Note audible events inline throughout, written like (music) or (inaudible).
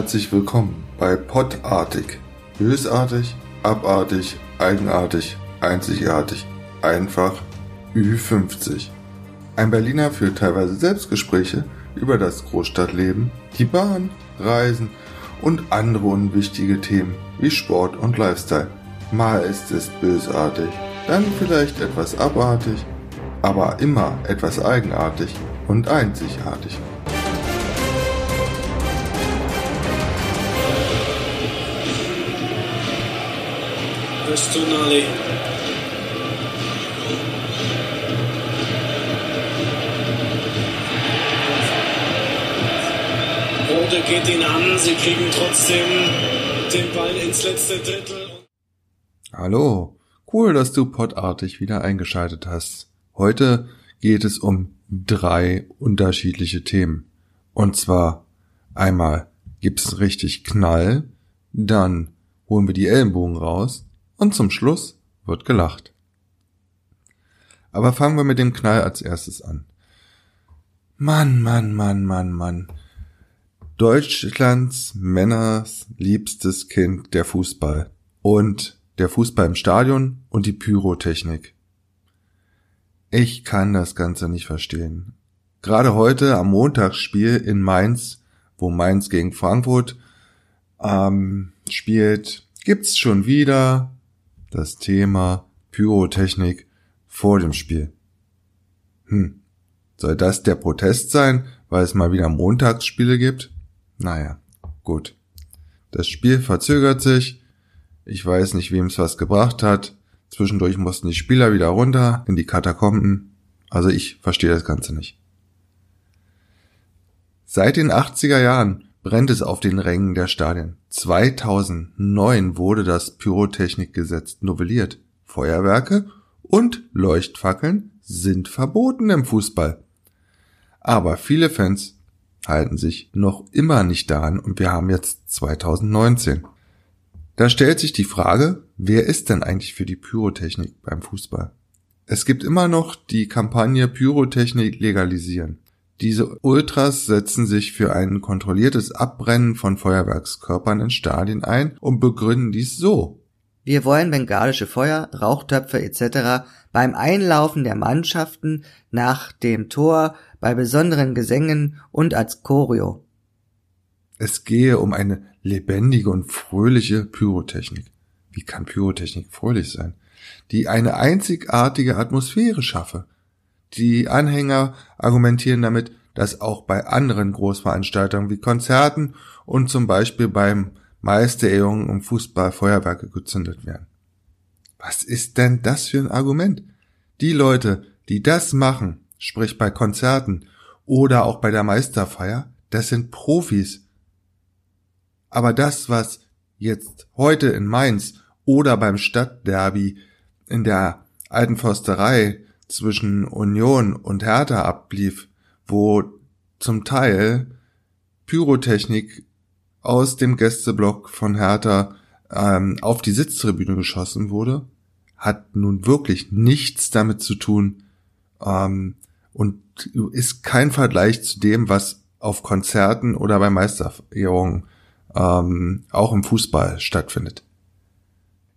Herzlich willkommen bei Pottartig. Bösartig, abartig, eigenartig, einzigartig, einfach Ü50. Ein Berliner führt teilweise Selbstgespräche über das Großstadtleben, die Bahn, Reisen und andere unwichtige Themen wie Sport und Lifestyle. Mal ist es bösartig, dann vielleicht etwas abartig, aber immer etwas eigenartig und einzigartig. Das Tonali. Rode geht ihn an, sie kriegen trotzdem den Ball ins letzte Drittel. Hallo, cool, dass du podartig wieder eingeschaltet hast. Heute geht es um drei unterschiedliche Themen. Und zwar einmal gibt's richtig Knall, dann holen wir die Ellenbogen raus und zum Schluss wird gelacht. Aber fangen wir mit dem Knall als erstes an. Mann, Mann, Mann, Mann, Mann. Deutschlands Männers liebstes Kind der Fußball und der Fußball im Stadion und die Pyrotechnik. Ich kann das Ganze nicht verstehen. Gerade heute am Montagsspiel in Mainz, wo Mainz gegen Frankfurt ähm, spielt, gibt's schon wieder das Thema Pyrotechnik vor dem Spiel. Hm. Soll das der Protest sein, weil es mal wieder Montagsspiele gibt? Naja, gut. Das Spiel verzögert sich. Ich weiß nicht, wem es was gebracht hat. Zwischendurch mussten die Spieler wieder runter in die Katakomben. Also ich verstehe das Ganze nicht. Seit den 80er Jahren brennt es auf den Rängen der Stadien. 2009 wurde das Pyrotechnikgesetz novelliert. Feuerwerke und Leuchtfackeln sind verboten im Fußball. Aber viele Fans halten sich noch immer nicht daran und wir haben jetzt 2019. Da stellt sich die Frage, wer ist denn eigentlich für die Pyrotechnik beim Fußball? Es gibt immer noch die Kampagne Pyrotechnik legalisieren. Diese Ultras setzen sich für ein kontrolliertes Abbrennen von Feuerwerkskörpern in Stadien ein und begründen dies so. Wir wollen bengalische Feuer, Rauchtöpfe etc. beim Einlaufen der Mannschaften nach dem Tor bei besonderen Gesängen und als Choreo. Es gehe um eine lebendige und fröhliche Pyrotechnik. Wie kann Pyrotechnik fröhlich sein? Die eine einzigartige Atmosphäre schaffe. Die Anhänger argumentieren damit, dass auch bei anderen Großveranstaltungen wie Konzerten und zum Beispiel beim Meisterehrungen um Fußball Feuerwerke gezündet werden. Was ist denn das für ein Argument? Die Leute, die das machen, sprich bei Konzerten oder auch bei der Meisterfeier, das sind Profis. Aber das, was jetzt heute in Mainz oder beim Stadtderby in der alten Forsterei zwischen Union und Hertha ablief, wo zum Teil Pyrotechnik aus dem Gästeblock von Hertha ähm, auf die Sitztribüne geschossen wurde, hat nun wirklich nichts damit zu tun, ähm, und ist kein Vergleich zu dem, was auf Konzerten oder bei Meisterehrungen ähm, auch im Fußball stattfindet.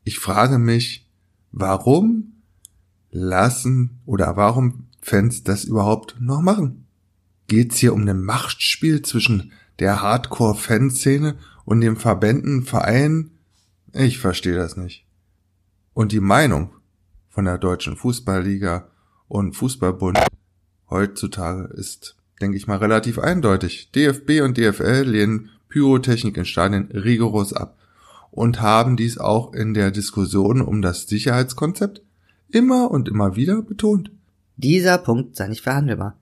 Ich frage mich, warum lassen oder warum Fans das überhaupt noch machen? Geht's hier um ein Machtspiel zwischen der Hardcore-Fanszene und den Verbänden, Vereinen? Ich verstehe das nicht. Und die Meinung von der Deutschen Fußballliga und Fußballbund heutzutage ist, denke ich mal, relativ eindeutig. DFB und DFL lehnen Pyrotechnik in Stadien rigoros ab und haben dies auch in der Diskussion um das Sicherheitskonzept immer und immer wieder betont. Dieser Punkt sei nicht verhandelbar.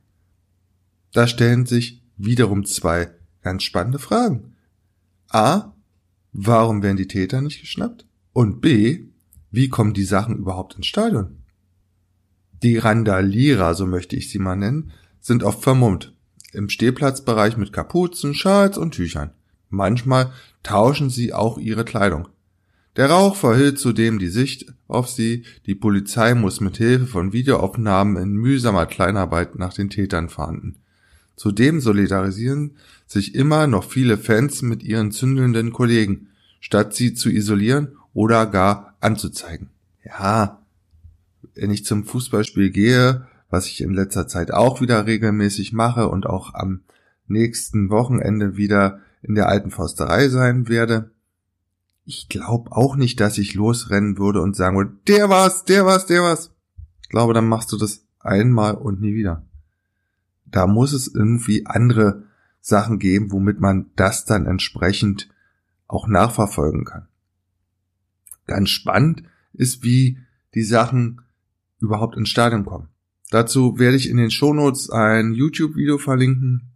Da stellen sich wiederum zwei ganz spannende Fragen. A. Warum werden die Täter nicht geschnappt? Und B. Wie kommen die Sachen überhaupt ins Stadion? Die Randalierer, so möchte ich sie mal nennen, sind oft vermummt. Im Stehplatzbereich mit Kapuzen, Schals und Tüchern. Manchmal tauschen sie auch ihre Kleidung. Der Rauch verhüllt zudem die Sicht auf sie. Die Polizei muss mit Hilfe von Videoaufnahmen in mühsamer Kleinarbeit nach den Tätern fahnden. Zudem solidarisieren sich immer noch viele Fans mit ihren zündelnden Kollegen, statt sie zu isolieren oder gar anzuzeigen. Ja, wenn ich zum Fußballspiel gehe, was ich in letzter Zeit auch wieder regelmäßig mache und auch am nächsten Wochenende wieder in der alten Forsterei sein werde. Ich glaube auch nicht, dass ich losrennen würde und sagen würde, der war's, der war's, der war's. Ich glaube, dann machst du das einmal und nie wieder. Da muss es irgendwie andere Sachen geben, womit man das dann entsprechend auch nachverfolgen kann. Ganz spannend ist, wie die Sachen überhaupt ins Stadion kommen. Dazu werde ich in den Shownotes ein YouTube-Video verlinken,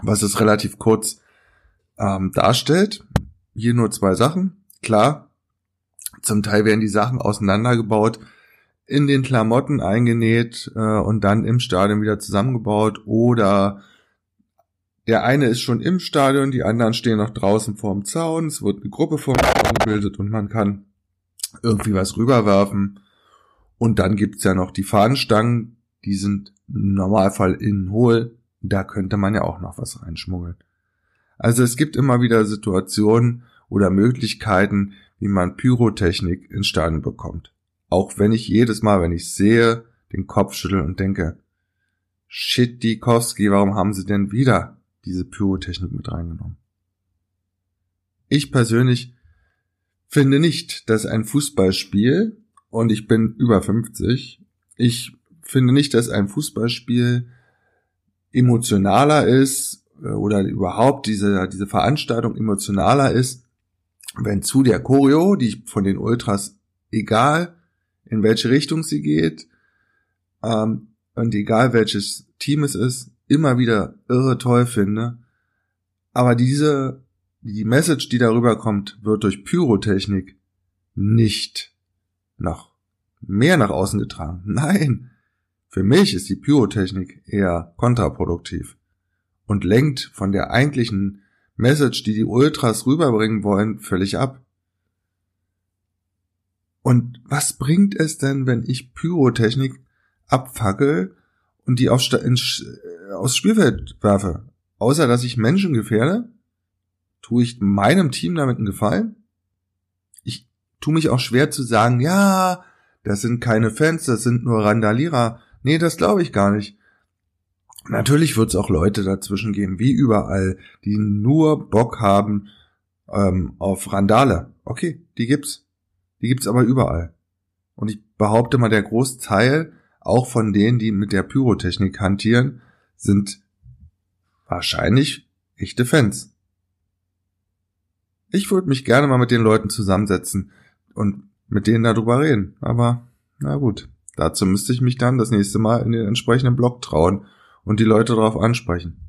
was es relativ kurz ähm, darstellt. Hier nur zwei Sachen. Klar, zum Teil werden die Sachen auseinandergebaut, in den Klamotten eingenäht äh, und dann im Stadion wieder zusammengebaut oder der eine ist schon im Stadion, die anderen stehen noch draußen vorm Zaun, es wird eine Gruppe vorm Zaun gebildet und man kann irgendwie was rüberwerfen. Und dann gibt's ja noch die Fahnenstangen, die sind im Normalfall innen hohl, da könnte man ja auch noch was reinschmuggeln. Also es gibt immer wieder Situationen oder Möglichkeiten, wie man Pyrotechnik ins Stadion bekommt. Auch wenn ich jedes Mal, wenn ich sehe, den Kopf schüttel und denke, shit, Dikowski, warum haben sie denn wieder diese Pyrotechnik mit reingenommen? Ich persönlich finde nicht, dass ein Fußballspiel, und ich bin über 50, ich finde nicht, dass ein Fußballspiel emotionaler ist äh, oder überhaupt diese, diese Veranstaltung emotionaler ist, wenn zu der Choreo, die von den Ultras, egal in welche Richtung sie geht, ähm, und egal welches Team es ist, immer wieder irre toll finde. Aber diese, die Message, die darüber kommt, wird durch Pyrotechnik nicht nach, mehr nach außen getragen. (laughs) Nein. Für mich ist die Pyrotechnik eher kontraproduktiv und lenkt von der eigentlichen Message, die die Ultras rüberbringen wollen, völlig ab. Und was bringt es denn, wenn ich Pyrotechnik abfackel und die aufs, ins, äh, aufs Spielfeld werfe? Außer dass ich Menschen gefährde? Tue ich meinem Team damit einen Gefallen? Ich tue mich auch schwer zu sagen, ja, das sind keine Fans, das sind nur Randalierer. Nee, das glaube ich gar nicht. Natürlich wird es auch Leute dazwischen geben, wie überall, die nur Bock haben ähm, auf Randale. Okay, die gibt's. Die gibt's aber überall. Und ich behaupte mal, der Großteil, auch von denen, die mit der Pyrotechnik hantieren, sind wahrscheinlich echte Fans. Ich würde mich gerne mal mit den Leuten zusammensetzen und mit denen darüber reden. Aber na gut, dazu müsste ich mich dann das nächste Mal in den entsprechenden Blog trauen und die Leute darauf ansprechen.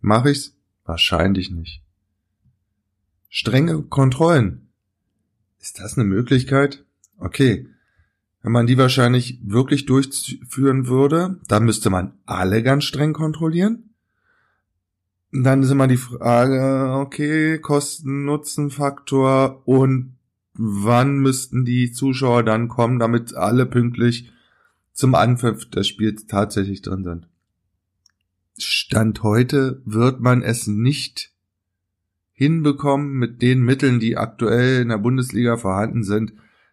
Mach ich's? Wahrscheinlich nicht. Strenge Kontrollen. Ist das eine Möglichkeit? Okay. Wenn man die wahrscheinlich wirklich durchführen würde, dann müsste man alle ganz streng kontrollieren. Dann ist immer die Frage, okay, Kosten-Nutzen-Faktor und wann müssten die Zuschauer dann kommen, damit alle pünktlich zum Anpfiff des Spiels tatsächlich drin sind. Stand heute wird man es nicht hinbekommen mit den Mitteln, die aktuell in der Bundesliga vorhanden sind,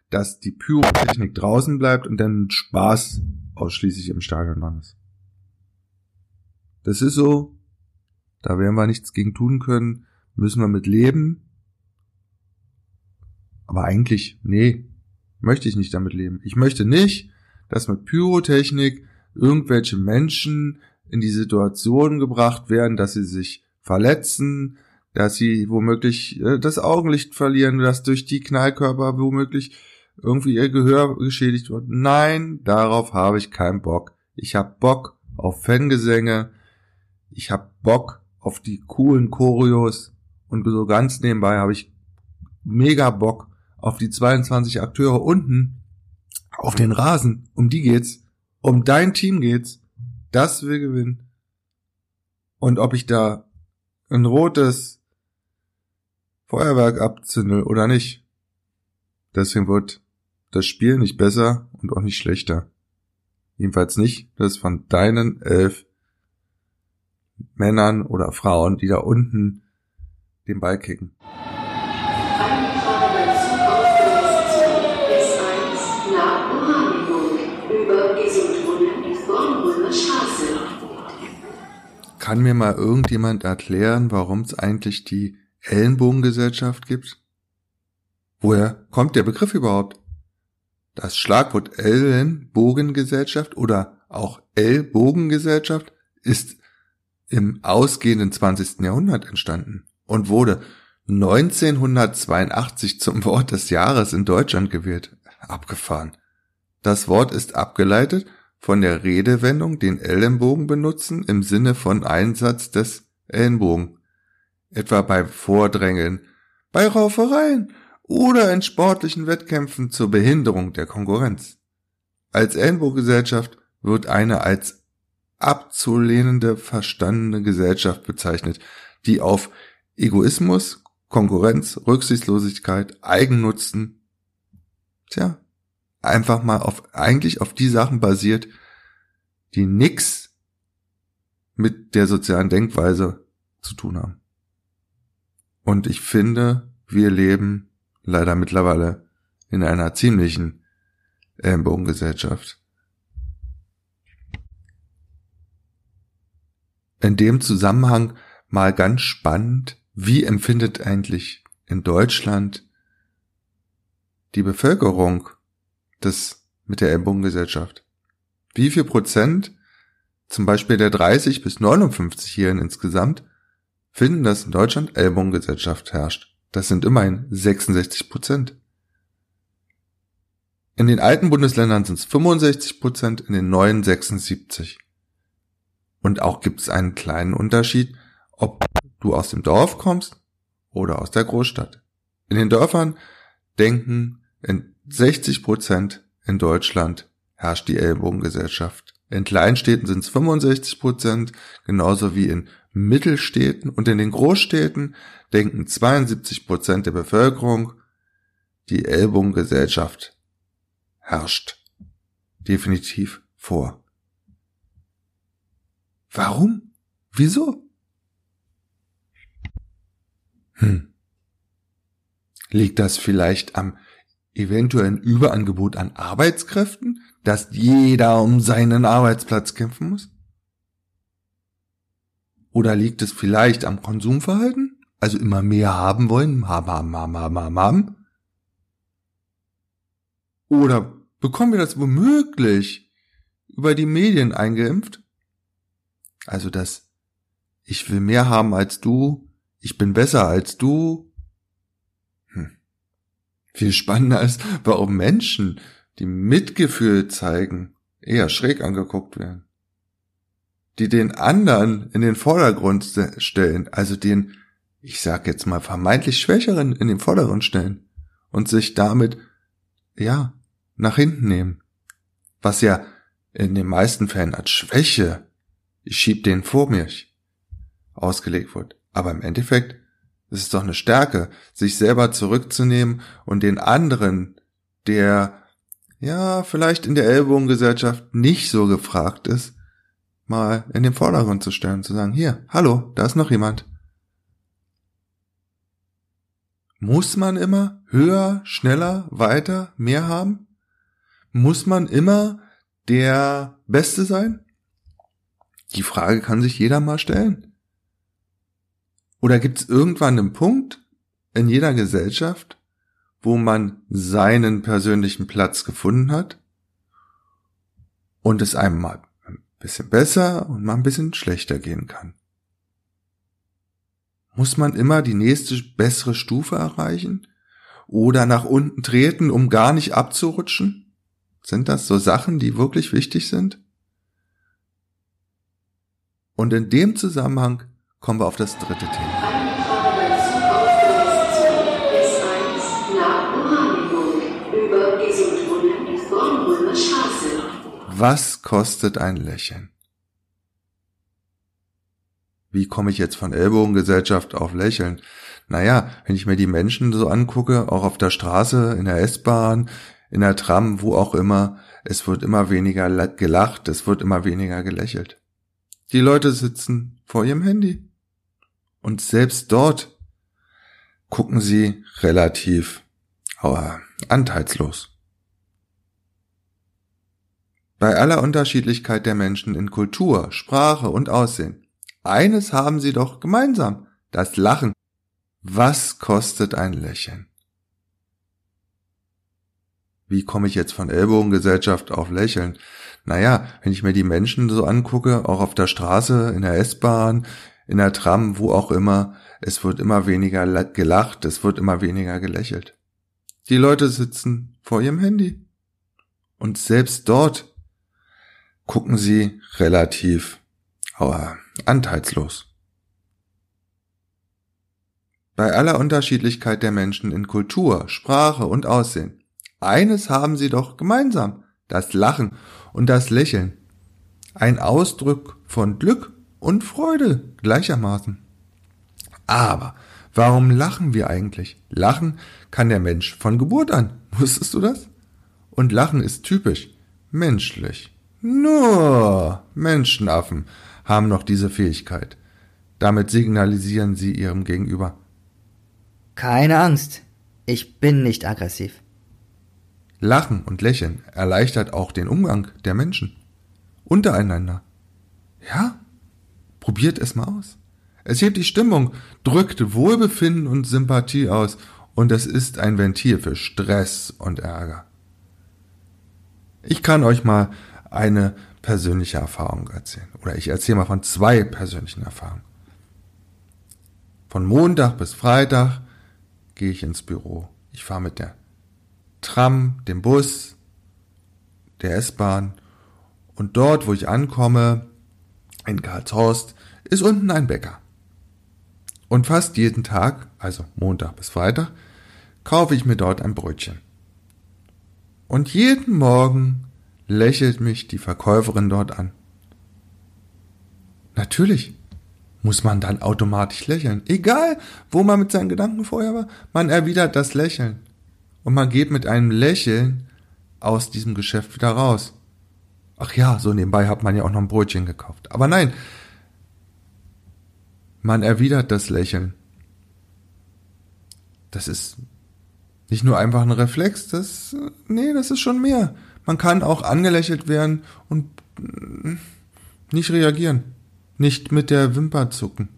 dass die Pyrotechnik draußen bleibt und dann Spaß ausschließlich im Stadion dran ist. Das ist so, da werden wir nichts gegen tun können, müssen wir mit leben. Aber eigentlich, nee, möchte ich nicht damit leben. Ich möchte nicht, dass mit Pyrotechnik irgendwelche Menschen in die Situation gebracht werden, dass sie sich verletzen, dass sie womöglich äh, das Augenlicht verlieren, dass durch die Knallkörper womöglich irgendwie ihr Gehör geschädigt wird. Nein, darauf habe ich keinen Bock. Ich habe Bock auf Fangesänge. Ich habe Bock auf die coolen Choreos. Und so ganz nebenbei habe ich mega Bock auf die 22 Akteure unten auf den Rasen. Um die geht's. Um dein Team geht's. Das will gewinnen. Und ob ich da ein rotes Feuerwerk abzündel oder nicht. Deswegen wird das Spiel nicht besser und auch nicht schlechter. Jedenfalls nicht das von deinen elf Männern oder Frauen, die da unten den Ball kicken. Kann mir mal irgendjemand erklären, warum es eigentlich die Ellenbogengesellschaft gibt? Woher kommt der Begriff überhaupt? Das Schlagwort Ellenbogengesellschaft oder auch Ellbogengesellschaft ist im ausgehenden 20. Jahrhundert entstanden und wurde 1982 zum Wort des Jahres in Deutschland gewählt. Abgefahren. Das Wort ist abgeleitet von der Redewendung den Ellenbogen benutzen im Sinne von Einsatz des Ellenbogen. Etwa bei Vordrängeln, bei Raufereien oder in sportlichen Wettkämpfen zur Behinderung der Konkurrenz. Als Ellenbogengesellschaft wird eine als abzulehnende verstandene Gesellschaft bezeichnet, die auf Egoismus, Konkurrenz, Rücksichtslosigkeit, Eigennutzen, tja, einfach mal auf, eigentlich auf die Sachen basiert, die nix mit der sozialen Denkweise zu tun haben. Und ich finde, wir leben leider mittlerweile in einer ziemlichen Ellenbogengesellschaft. In dem Zusammenhang mal ganz spannend, wie empfindet eigentlich in Deutschland die Bevölkerung das mit der Ellbogengesellschaft? Wie viel Prozent, zum Beispiel der 30 bis 59-Jährigen insgesamt, finden, dass in Deutschland Ellbogengesellschaft herrscht? Das sind immerhin 66 Prozent. In den alten Bundesländern sind es 65 Prozent, in den neuen 76. Und auch gibt es einen kleinen Unterschied, ob du aus dem Dorf kommst oder aus der Großstadt. In den Dörfern denken in 60 Prozent in Deutschland herrscht die Ellbogengesellschaft. In Kleinstädten sind es 65 Prozent, genauso wie in Mittelstädten und in den Großstädten denken 72 Prozent der Bevölkerung, die Ellbogengesellschaft herrscht definitiv vor. Warum? Wieso? Hm. Liegt das vielleicht am eventuellen Überangebot an Arbeitskräften, dass jeder um seinen Arbeitsplatz kämpfen muss? Oder liegt es vielleicht am Konsumverhalten? Also immer mehr haben wollen, haben, haben, haben, haben, haben, haben? Oder bekommen wir das womöglich über die Medien eingeimpft? Also das ich will mehr haben als du, ich bin besser als du. Viel spannender ist, warum Menschen, die Mitgefühl zeigen, eher schräg angeguckt werden. Die den anderen in den Vordergrund stellen, also den, ich sag jetzt mal, vermeintlich Schwächeren in den Vordergrund stellen und sich damit, ja, nach hinten nehmen. Was ja in den meisten Fällen als Schwäche, ich schieb den vor mich, ausgelegt wird. Aber im Endeffekt ist es doch eine Stärke, sich selber zurückzunehmen und den anderen, der ja vielleicht in der Ellbogengesellschaft nicht so gefragt ist, mal in den Vordergrund zu stellen, zu sagen, hier, hallo, da ist noch jemand. Muss man immer höher, schneller, weiter, mehr haben? Muss man immer der Beste sein? Die Frage kann sich jeder mal stellen. Oder gibt es irgendwann einen Punkt in jeder Gesellschaft, wo man seinen persönlichen Platz gefunden hat und es einem mal ein bisschen besser und mal ein bisschen schlechter gehen kann? Muss man immer die nächste bessere Stufe erreichen? Oder nach unten treten, um gar nicht abzurutschen? Sind das so Sachen, die wirklich wichtig sind? Und in dem Zusammenhang kommen wir auf das dritte Thema. Was kostet ein Lächeln? Wie komme ich jetzt von Ellbogengesellschaft auf Lächeln? Naja, wenn ich mir die Menschen so angucke, auch auf der Straße, in der S-Bahn, in der Tram, wo auch immer, es wird immer weniger gelacht, es wird immer weniger gelächelt. Die Leute sitzen vor ihrem Handy. Und selbst dort gucken sie relativ aber anteilslos. Bei aller Unterschiedlichkeit der Menschen in Kultur, Sprache und Aussehen. Eines haben sie doch gemeinsam, das Lachen. Was kostet ein Lächeln? Wie komme ich jetzt von Ellbogengesellschaft auf Lächeln? Naja, wenn ich mir die Menschen so angucke, auch auf der Straße, in der S-Bahn, in der Tram, wo auch immer, es wird immer weniger gelacht, es wird immer weniger gelächelt. Die Leute sitzen vor ihrem Handy. Und selbst dort gucken sie relativ aber anteilslos. Bei aller Unterschiedlichkeit der Menschen in Kultur, Sprache und Aussehen. Eines haben sie doch gemeinsam, das Lachen und das Lächeln. Ein Ausdruck von Glück und Freude gleichermaßen. Aber warum lachen wir eigentlich? Lachen kann der Mensch von Geburt an. (laughs) Wusstest du das? Und Lachen ist typisch menschlich. Nur Menschenaffen haben noch diese Fähigkeit. Damit signalisieren sie ihrem Gegenüber. Keine Angst, ich bin nicht aggressiv. Lachen und Lächeln erleichtert auch den Umgang der Menschen untereinander. Ja, probiert es mal aus. Es hebt die Stimmung, drückt Wohlbefinden und Sympathie aus und es ist ein Ventil für Stress und Ärger. Ich kann euch mal eine persönliche Erfahrung erzählen. Oder ich erzähle mal von zwei persönlichen Erfahrungen. Von Montag bis Freitag gehe ich ins Büro. Ich fahre mit der Tram, dem Bus, der S-Bahn und dort, wo ich ankomme, in Karlshorst, ist unten ein Bäcker. Und fast jeden Tag, also Montag bis Freitag, kaufe ich mir dort ein Brötchen. Und jeden Morgen lächelt mich die Verkäuferin dort an. Natürlich muss man dann automatisch lächeln. Egal, wo man mit seinen Gedanken vorher war, man erwidert das Lächeln. Und man geht mit einem Lächeln aus diesem Geschäft wieder raus. Ach ja, so nebenbei hat man ja auch noch ein Brötchen gekauft. Aber nein, man erwidert das Lächeln. Das ist nicht nur einfach ein Reflex, das, nee, das ist schon mehr. Man kann auch angelächelt werden und nicht reagieren. Nicht mit der Wimper zucken.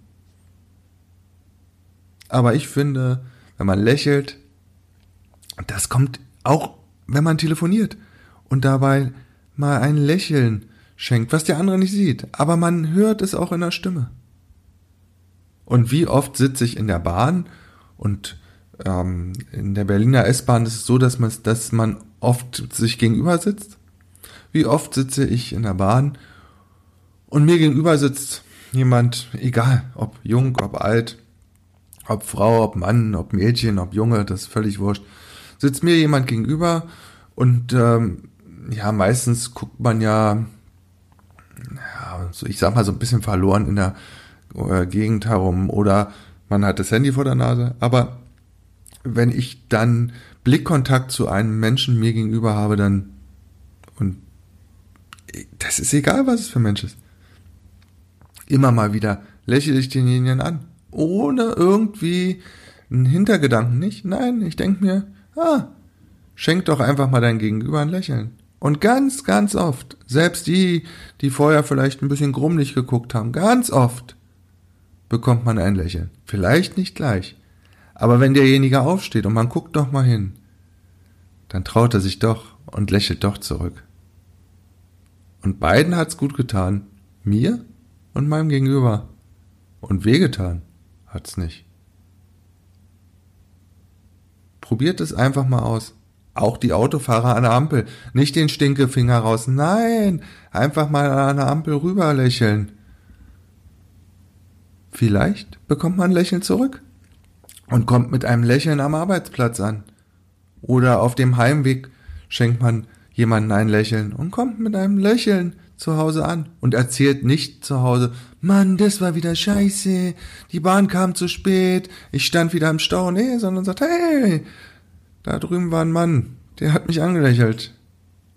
Aber ich finde, wenn man lächelt, das kommt auch, wenn man telefoniert und dabei mal ein Lächeln schenkt, was der andere nicht sieht. Aber man hört es auch in der Stimme. Und wie oft sitze ich in der Bahn und ähm, in der Berliner S-Bahn ist es so, dass man, dass man oft sich gegenüber sitzt. Wie oft sitze ich in der Bahn und mir gegenüber sitzt jemand, egal, ob jung, ob alt, ob Frau, ob Mann, ob Mädchen, ob Junge, das ist völlig wurscht. Sitzt mir jemand gegenüber und ähm, ja, meistens guckt man ja, ja, so ich sag mal so ein bisschen verloren in der äh, Gegend herum oder man hat das Handy vor der Nase, aber wenn ich dann Blickkontakt zu einem Menschen mir gegenüber habe, dann und das ist egal, was es für ein Mensch ist. Immer mal wieder lächle ich denjenigen an, ohne irgendwie einen Hintergedanken nicht. Nein, ich denke mir, ah, schenk doch einfach mal dein Gegenüber ein Lächeln. Und ganz, ganz oft, selbst die, die vorher vielleicht ein bisschen grummelig geguckt haben, ganz oft bekommt man ein Lächeln. Vielleicht nicht gleich, aber wenn derjenige aufsteht und man guckt doch mal hin, dann traut er sich doch und lächelt doch zurück. Und beiden hat's gut getan, mir und meinem Gegenüber. Und wehgetan hat's nicht. Probiert es einfach mal aus. Auch die Autofahrer an der Ampel. Nicht den Stinkefinger raus. Nein, einfach mal an der Ampel rüber lächeln. Vielleicht bekommt man ein Lächeln zurück und kommt mit einem Lächeln am Arbeitsplatz an. Oder auf dem Heimweg schenkt man jemandem ein Lächeln und kommt mit einem Lächeln zu Hause an und erzählt nicht zu Hause, Mann, das war wieder scheiße, die Bahn kam zu spät, ich stand wieder im Stau, nee, sondern sagt, hey, da drüben war ein Mann, der hat mich angelächelt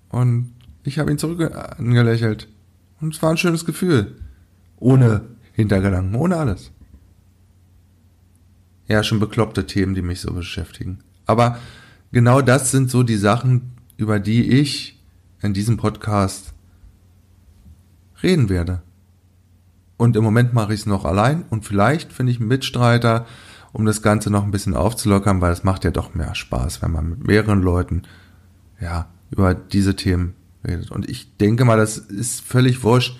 und ich habe ihn zurück angelächelt und es war ein schönes Gefühl. Ohne Hintergedanken, ohne alles. Ja, schon bekloppte Themen, die mich so beschäftigen. Aber genau das sind so die Sachen, über die ich in diesem Podcast reden werde. Und im Moment mache ich es noch allein und vielleicht finde ich einen Mitstreiter, um das Ganze noch ein bisschen aufzulockern, weil es macht ja doch mehr Spaß, wenn man mit mehreren Leuten ja über diese Themen redet. Und ich denke mal, das ist völlig wurscht,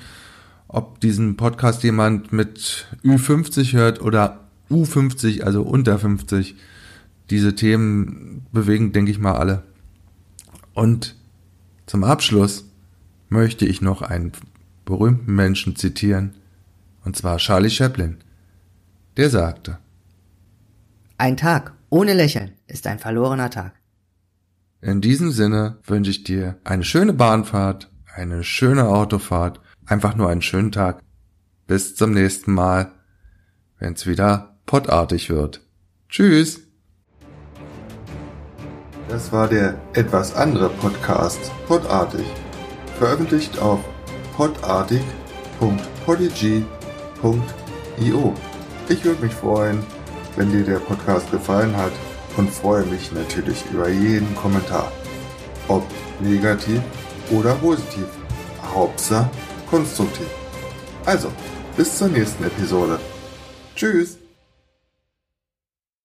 ob diesen Podcast jemand mit Ü50 hört oder U50, also unter 50. Diese Themen bewegen, denke ich mal, alle. Und zum Abschluss möchte ich noch einen berühmten Menschen zitieren, und zwar Charlie Chaplin. Der sagte, Ein Tag ohne Lächeln ist ein verlorener Tag. In diesem Sinne wünsche ich dir eine schöne Bahnfahrt, eine schöne Autofahrt, einfach nur einen schönen Tag. Bis zum nächsten Mal, wenn es wieder pottartig wird. Tschüss! Das war der etwas andere Podcast, Podartig, veröffentlicht auf podartig.podigy.io. Ich würde mich freuen, wenn dir der Podcast gefallen hat und freue mich natürlich über jeden Kommentar. Ob negativ oder positiv. Hauptsache konstruktiv. Also, bis zur nächsten Episode. Tschüss!